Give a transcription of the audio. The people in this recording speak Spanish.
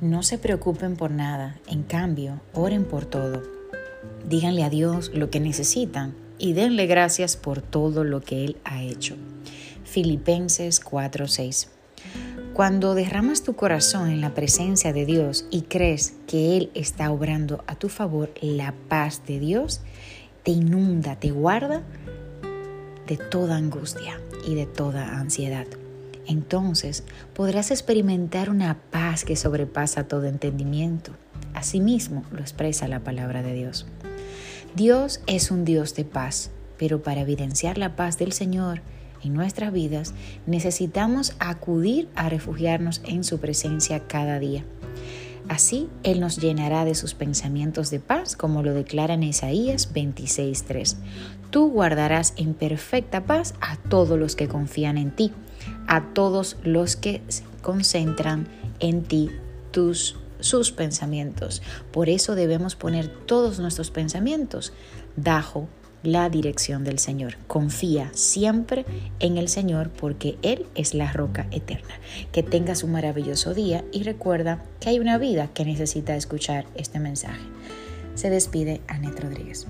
no se preocupen por nada, en cambio, oren por todo. Díganle a Dios lo que necesitan y denle gracias por todo lo que Él ha hecho. Filipenses 4:6 Cuando derramas tu corazón en la presencia de Dios y crees que Él está obrando a tu favor, la paz de Dios te inunda, te guarda de toda angustia y de toda ansiedad. Entonces podrás experimentar una paz que sobrepasa todo entendimiento. Asimismo lo expresa la palabra de Dios. Dios es un Dios de paz, pero para evidenciar la paz del Señor en nuestras vidas necesitamos acudir a refugiarnos en su presencia cada día. Así Él nos llenará de sus pensamientos de paz, como lo declara en Isaías 26:3. Tú guardarás en perfecta paz a todos los que confían en ti, a todos los que concentran en ti tus sus pensamientos. Por eso debemos poner todos nuestros pensamientos bajo la dirección del Señor. Confía siempre en el Señor porque Él es la roca eterna. Que tengas un maravilloso día y recuerda que hay una vida que necesita escuchar este mensaje. Se despide Anet Rodríguez.